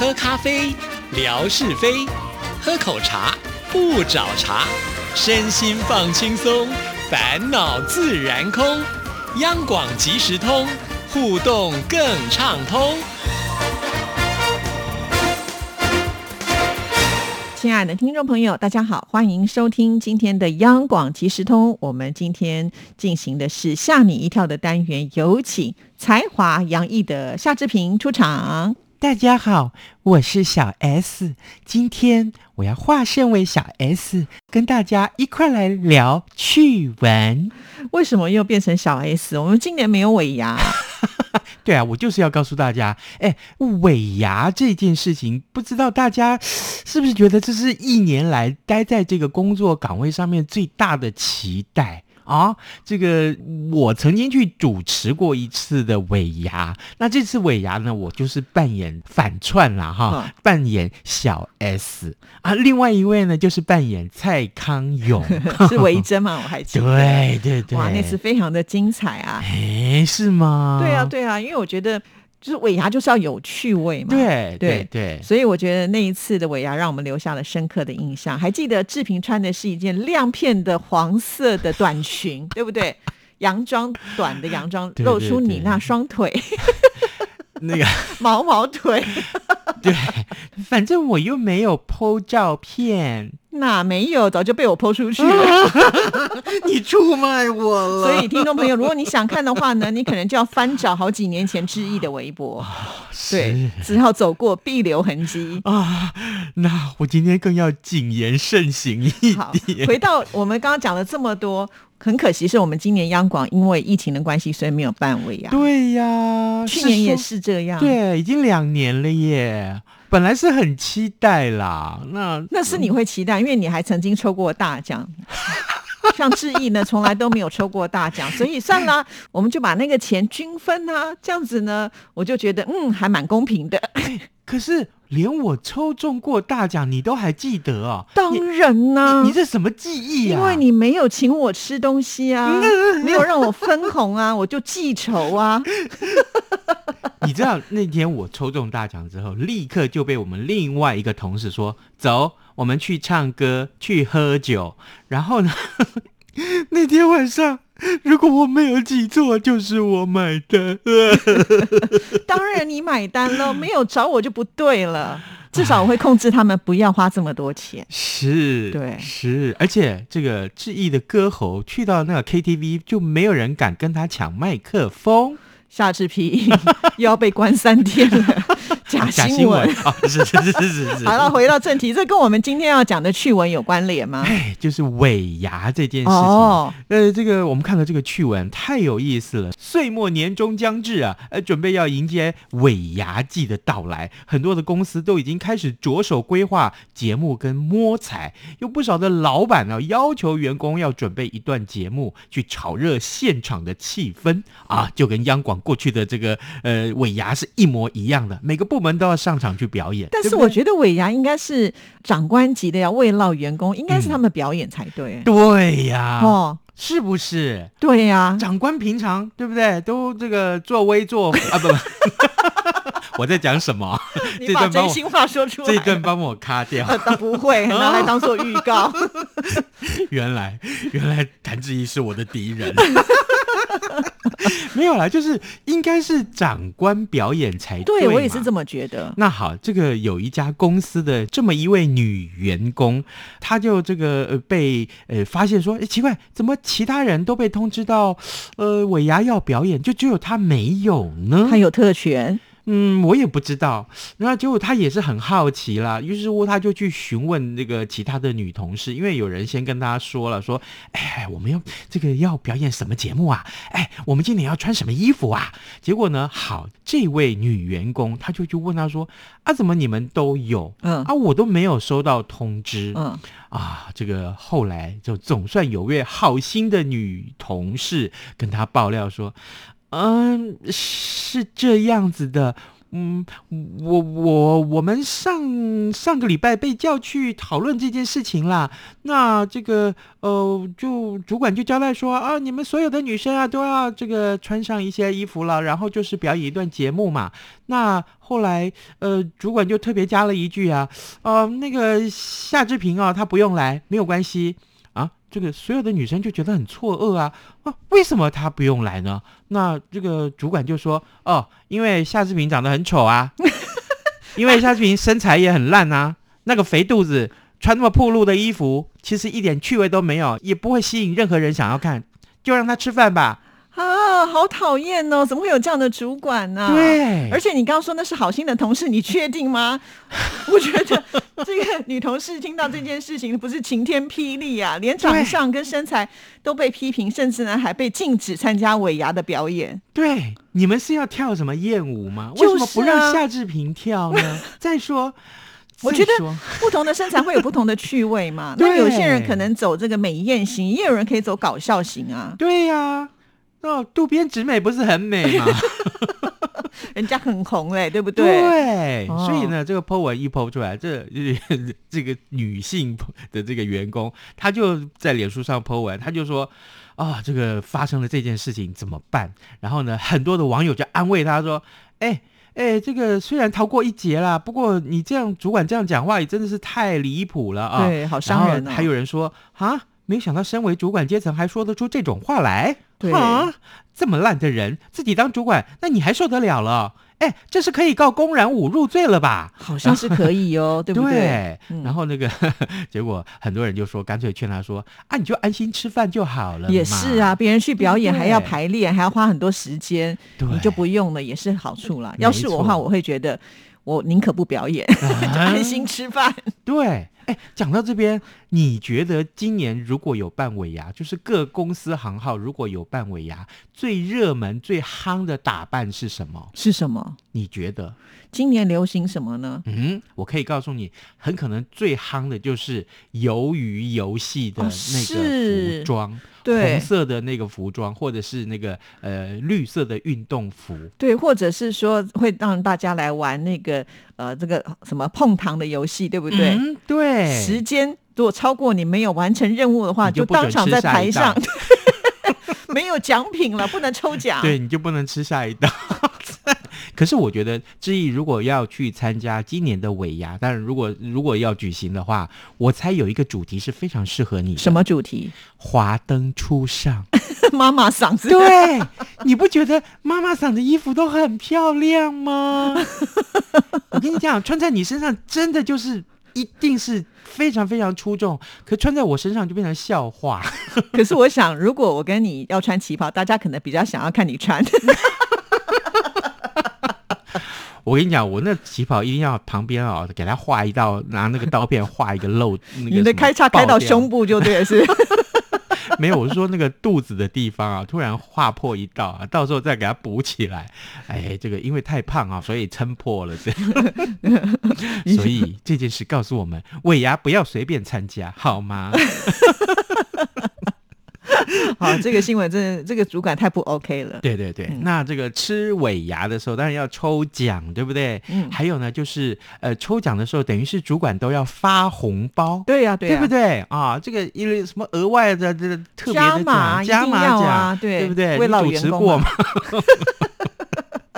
喝咖啡，聊是非；喝口茶，不找茬。身心放轻松，烦恼自然空。央广即时通，互动更畅通。亲爱的听众朋友，大家好，欢迎收听今天的央广即时通。我们今天进行的是吓你一跳的单元，有请才华洋溢的夏志平出场。大家好，我是小 S，今天我要化身为小 S，跟大家一块来聊趣闻。为什么又变成小 S？我们今年没有尾牙。对啊，我就是要告诉大家，哎，尾牙这件事情，不知道大家是不是觉得这是一年来待在这个工作岗位上面最大的期待？啊，这个我曾经去主持过一次的尾牙，那这次尾牙呢，我就是扮演反串啦，哈，扮演小 S 啊，另外一位呢就是扮演蔡康永，是维珍吗，我还记得，对对对，哇，那次非常的精彩啊，哎，是吗？对啊，对啊，因为我觉得。就是尾牙就是要有趣味嘛，对对对，所以我觉得那一次的尾牙让我们留下了深刻的印象。还记得志平穿的是一件亮片的黄色的短裙，对不对？洋装短的洋装，露出你那双腿，那个毛毛腿。对，反正我又没有 PO 照片。那没有，早就被我泼出去了。你出卖我了。所以，听众朋友，如果你想看的话呢，你可能就要翻找好几年前志毅的微博。对，只好走过必留痕迹啊。那我今天更要谨言慎行一点。回到我们刚刚讲了这么多，很可惜是我们今年央广因为疫情的关系，所以没有办尾呀。对呀，去年也是这样。对，已经两年了耶。本来是很期待啦，那那是你会期待，因为你还曾经抽过大奖，像志毅呢，从来都没有抽过大奖，所以算了，我们就把那个钱均分啊，这样子呢，我就觉得嗯，还蛮公平的。可是连我抽中过大奖，你都还记得啊？当然呢，你这什么记忆啊？因为你没有请我吃东西啊，没有让我分红啊，我就记仇啊。你知道那天我抽中大奖之后，立刻就被我们另外一个同事说：“走，我们去唱歌，去喝酒。”然后呢，那天晚上，如果我没有记错，就是我买单。当然你买单了，没有找我就不对了。至少我会控制他们不要花这么多钱。是，对，是，而且这个志毅的歌喉去到那个 KTV，就没有人敢跟他抢麦克风。夏志平又要被关三天了，假新闻啊！是是是是是。好了，回到正题，这跟我们今天要讲的趣闻有关联吗？哎，就是尾牙这件事情。哦，呃，这个我们看到这个趣闻太有意思了。岁末年终将至啊，呃，准备要迎接尾牙季的到来，很多的公司都已经开始着手规划节目跟摸彩，有不少的老板呢要求员工要准备一段节目去炒热现场的气氛啊，就跟央广。过去的这个呃尾牙是一模一样的，每个部门都要上场去表演。但是我觉得尾牙应该是长官级的要慰劳员工，应该是他们表演才对。对呀，哦，是不是？对呀，长官平常对不对？都这个作威作啊不不，我在讲什么？你把真心话说出来，这一段帮我卡掉。不会拿来当做预告。原来原来谭志毅是我的敌人。没有啦，就是应该是长官表演才对。对我也是这么觉得。那好，这个有一家公司的这么一位女员工，她就这个呃被呃发现说，哎，奇怪，怎么其他人都被通知到呃尾牙要表演，就只有她没有呢？她有特权。嗯，我也不知道。然后结果他也是很好奇啦，于是乎他就去询问那个其他的女同事，因为有人先跟他说了，说：“哎，我们要这个要表演什么节目啊？哎，我们今年要穿什么衣服啊？”结果呢，好，这位女员工她就去问他说：“啊，怎么你们都有？嗯，啊，我都没有收到通知。嗯，啊，这个后来就总算有位好心的女同事跟他爆料说。”嗯，是这样子的。嗯，我我我们上上个礼拜被叫去讨论这件事情啦。那这个呃，就主管就交代说啊，你们所有的女生啊都要这个穿上一些衣服了，然后就是表演一段节目嘛。那后来呃，主管就特别加了一句啊，呃，那个夏志平啊，他不用来，没有关系。这个所有的女生就觉得很错愕啊啊！为什么他不用来呢？那这个主管就说：“哦，因为夏志平长得很丑啊，因为夏志平身材也很烂啊，那个肥肚子穿那么暴露的衣服，其实一点趣味都没有，也不会吸引任何人想要看，就让他吃饭吧。”啊，好讨厌哦！怎么会有这样的主管呢？对，而且你刚刚说那是好心的同事，你确定吗？我觉得这个女同事听到这件事情不是晴天霹雳啊，连长相跟身材都被批评，甚至呢还被禁止参加尾牙的表演。对，你们是要跳什么艳舞吗？为什么不让夏志平跳呢？再说，我觉得不同的身材会有不同的趣味嘛。那有些人可能走这个美艳型，也有人可以走搞笑型啊。对呀。哦，渡边直美不是很美吗？人家很红嘞，对不对？对，所以呢，这个 po 文一 po 出来，这这个女性的这个员工，她就在脸书上 po 文，她就说啊，这个发生了这件事情怎么办？然后呢，很多的网友就安慰她说，哎哎，这个虽然逃过一劫啦，不过你这样主管这样讲话也真的是太离谱了啊，对，好伤人。还有人说啊。没想到，身为主管阶层还说得出这种话来，对啊，这么烂的人自己当主管，那你还受得了了？哎，这是可以告公然侮辱罪了吧？好像是可以哦，对不对？然后那个 结果，很多人就说，干脆劝他说啊，你就安心吃饭就好了。也是啊，别人去表演还要排练，还要花很多时间，你就不用了，也是好处啦。要是我的话，我会觉得我宁可不表演，就安心吃饭。对。哎，讲到这边，你觉得今年如果有办尾牙，就是各公司行号如果有办尾牙，最热门、最夯的打扮是什么？是什么？你觉得今年流行什么呢？嗯，我可以告诉你，很可能最夯的就是鱿鱼游戏的那个服装。对红色的那个服装，或者是那个呃绿色的运动服，对，或者是说会让大家来玩那个呃这个什么碰糖的游戏，对不对？嗯对，时间如果超过你没有完成任务的话，就当场在台上 没有奖品了，不能抽奖，对，你就不能吃下一道。可是我觉得，志毅如果要去参加今年的尾牙，但是如果如果要举行的话，我猜有一个主题是非常适合你。什么主题？华灯初上，妈妈嗓子。对，你不觉得妈妈嗓的衣服都很漂亮吗？我跟你讲，穿在你身上真的就是一定是非常非常出众，可穿在我身上就变成笑话。可是我想，如果我跟你要穿旗袍，大家可能比较想要看你穿。我跟你讲，我那旗袍一定要旁边啊，给他画一道，拿那个刀片画一个漏。你的开叉开到胸部就对了是？没有，我是说那个肚子的地方啊，突然划破一道啊，到时候再给它补起来。哎，这个因为太胖啊，所以撑破了。所以这件事告诉我们，尾牙不要随便参加，好吗？好，这个新闻真的，这个主管太不 OK 了。对对对，那这个吃尾牙的时候，当然要抽奖，对不对？嗯。还有呢，就是呃，抽奖的时候，等于是主管都要发红包。对呀，对，对不对啊？这个因为什么额外的这个特别的奖，加码奖，对不对？主持过吗？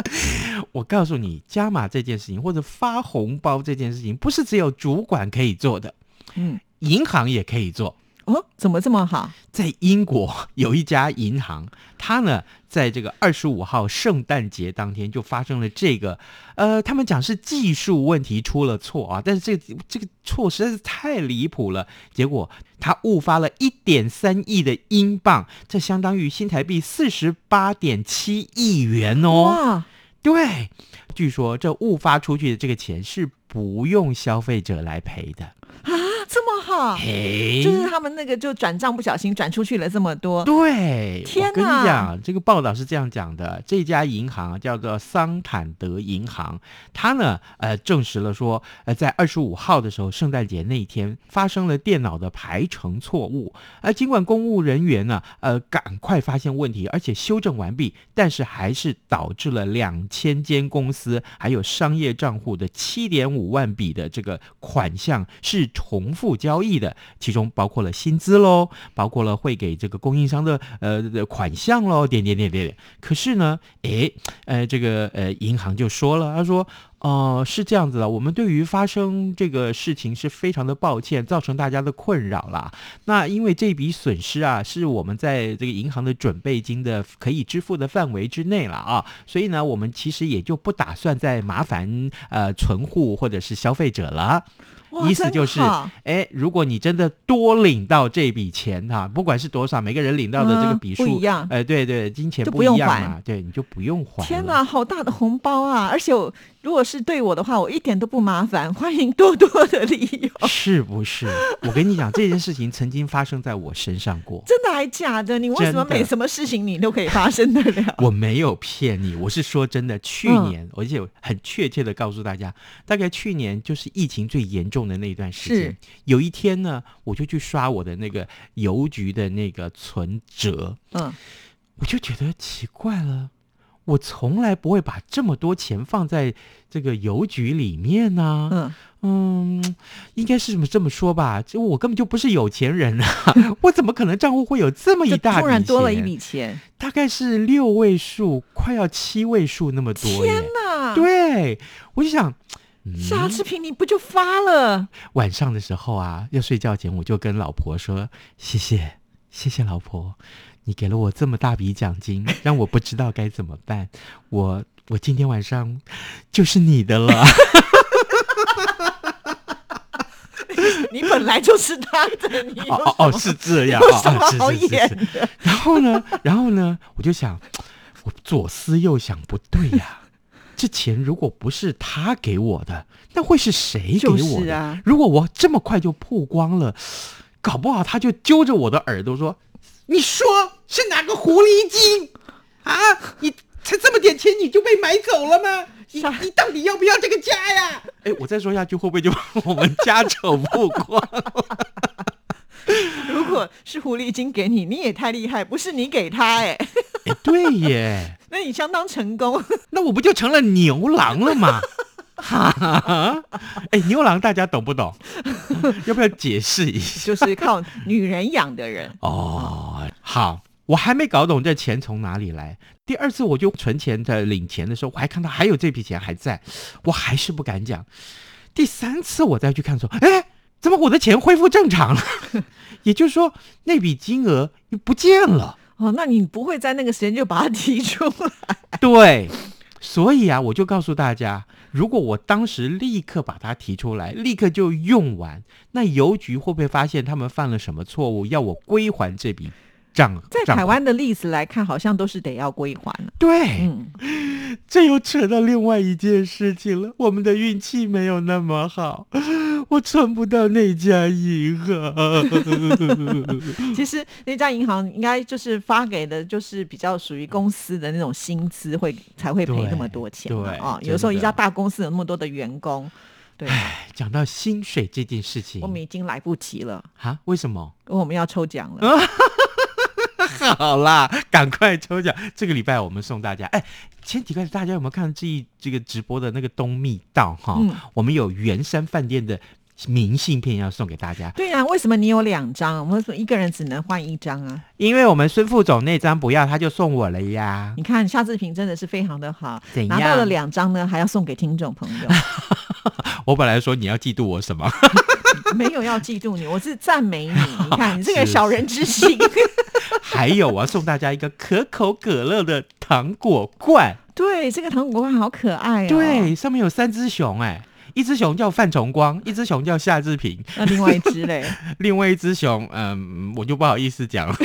我告诉你，加码这件事情，或者发红包这件事情，不是只有主管可以做的，嗯，银行也可以做。哦，怎么这么好？在英国有一家银行，它呢，在这个二十五号圣诞节当天就发生了这个，呃，他们讲是技术问题出了错啊，但是这个这个错实在是太离谱了，结果他误发了一点三亿的英镑，这相当于新台币四十八点七亿元哦。哇，对，据说这误发出去的这个钱是不用消费者来赔的啊。这么好，就是他们那个就转账不小心转出去了这么多。对，天我跟你讲，这个报道是这样讲的：这家银行叫做桑坦德银行，它呢，呃，证实了说，呃，在二十五号的时候，圣诞节那一天发生了电脑的排程错误。而尽管公务人员呢，呃，赶快发现问题，而且修正完毕，但是还是导致了两千间公司还有商业账户的七点五万笔的这个款项是重复交易的，其中包括了薪资喽，包括了会给这个供应商的呃款项喽，点点点点点。可是呢，诶，呃，这个呃银行就说了，他说。哦，是这样子的，我们对于发生这个事情是非常的抱歉，造成大家的困扰啦。那因为这笔损失啊，是我们在这个银行的准备金的可以支付的范围之内了啊，所以呢，我们其实也就不打算再麻烦呃存户或者是消费者了。意思就是，哎，如果你真的多领到这笔钱哈，不管是多少，每个人领到的这个笔数不一样，哎，对对，金钱不一样嘛，对，你就不用还。天哪，好大的红包啊！而且我如果是对我的话，我一点都不麻烦，欢迎多多的利用，是不是？我跟你讲，这件事情曾经发生在我身上过，真的还假的？你为什么每什么事情你都可以发生得了？我没有骗你，我是说真的。去年，而且很确切的告诉大家，大概去年就是疫情最严重。的那一段时间，有一天呢，我就去刷我的那个邮局的那个存折，嗯，我就觉得奇怪了，我从来不会把这么多钱放在这个邮局里面呢，嗯嗯，应该是这么这么说吧，就我根本就不是有钱人啊，我怎么可能账户会有这么一大突然多了一笔钱？大概是六位数，快要七位数那么多，天哪！对，我就想。夏志平，你不就发了？晚上的时候啊，要睡觉前，我就跟老婆说：“谢谢，谢谢老婆，你给了我这么大笔奖金，让我不知道该怎么办。我我今天晚上就是你的了。你本来就是他的，你哦哦是这样啊，好演的。然后呢，然后呢，我就想，我左思右想，不对呀。”这钱如果不是他给我的，那会是谁给我的？如果我这么快就曝光了，搞不好他就揪着我的耳朵说：“你说是哪个狐狸精啊？你才这么点钱你就被买走了吗？你你到底要不要这个家呀？”哎，我再说下去会不会就把我们家丑曝光？如果是狐狸精给你，你也太厉害，不是你给他哎。哎，对耶。那你相当成功，那我不就成了牛郎了吗？哈，哎，牛郎大家懂不懂？要不要解释一下？就是靠女人养的人哦。好，我还没搞懂这钱从哪里来。第二次我就存钱在领钱的时候，我还看到还有这笔钱还在，我还是不敢讲。第三次我再去看说，哎，怎么我的钱恢复正常了？也就是说，那笔金额又不见了。哦，那你不会在那个时间就把它提出来？对，所以啊，我就告诉大家，如果我当时立刻把它提出来，立刻就用完，那邮局会不会发现他们犯了什么错误，要我归还这笔？在台湾的例子来看，好像都是得要归还了。对，这又扯到另外一件事情了。我们的运气没有那么好，我存不到那家银行。其实那家银行应该就是发给的，就是比较属于公司的那种薪资，会才会赔那么多钱。对啊，有时候一家大公司有那么多的员工。对，讲到薪水这件事情，我们已经来不及了啊？为什么？我们要抽奖了。好啦，赶快抽奖！这个礼拜我们送大家，哎，前几个大家有没有看这一这个直播的那个东密道哈？我们有圆山饭店的明信片要送给大家。对啊，为什么你有两张？我们说一个人只能换一张啊？因为我们孙副总那张不要，他就送我了呀。你看夏志平真的是非常的好，拿到了两张呢，还要送给听众朋友。我本来说你要嫉妒我什么？没有要嫉妒你，我是赞美你。你看你这个小人之心。还有，我要送大家一个可口可乐的糖果罐。对，这个糖果罐好可爱哦。对，上面有三只熊，哎，一只熊叫范崇光，一只熊叫夏志平，那另外一只嘞？另外一只熊，嗯，我就不好意思讲了。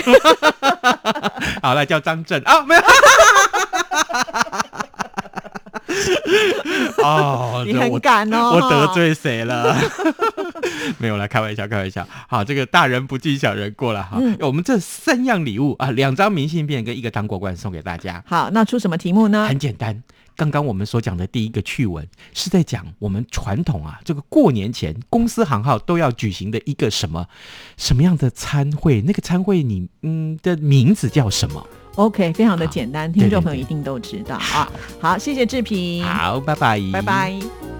好了，叫张震啊，没有。哦，你很敢哦！我得罪谁了？没有啦，开玩笑，开玩笑。好，这个大人不计小人过了哈。我们这三样礼物啊，两张明信片跟一个糖果罐送给大家。好，那出什么题目呢？很简单。刚刚我们所讲的第一个趣闻，是在讲我们传统啊，这个过年前公司行号都要举行的一个什么什么样的餐会？那个餐会你嗯的名字叫什么？OK，非常的简单，听众朋友一定都知道啊。好，谢谢志平。好，拜拜，拜拜。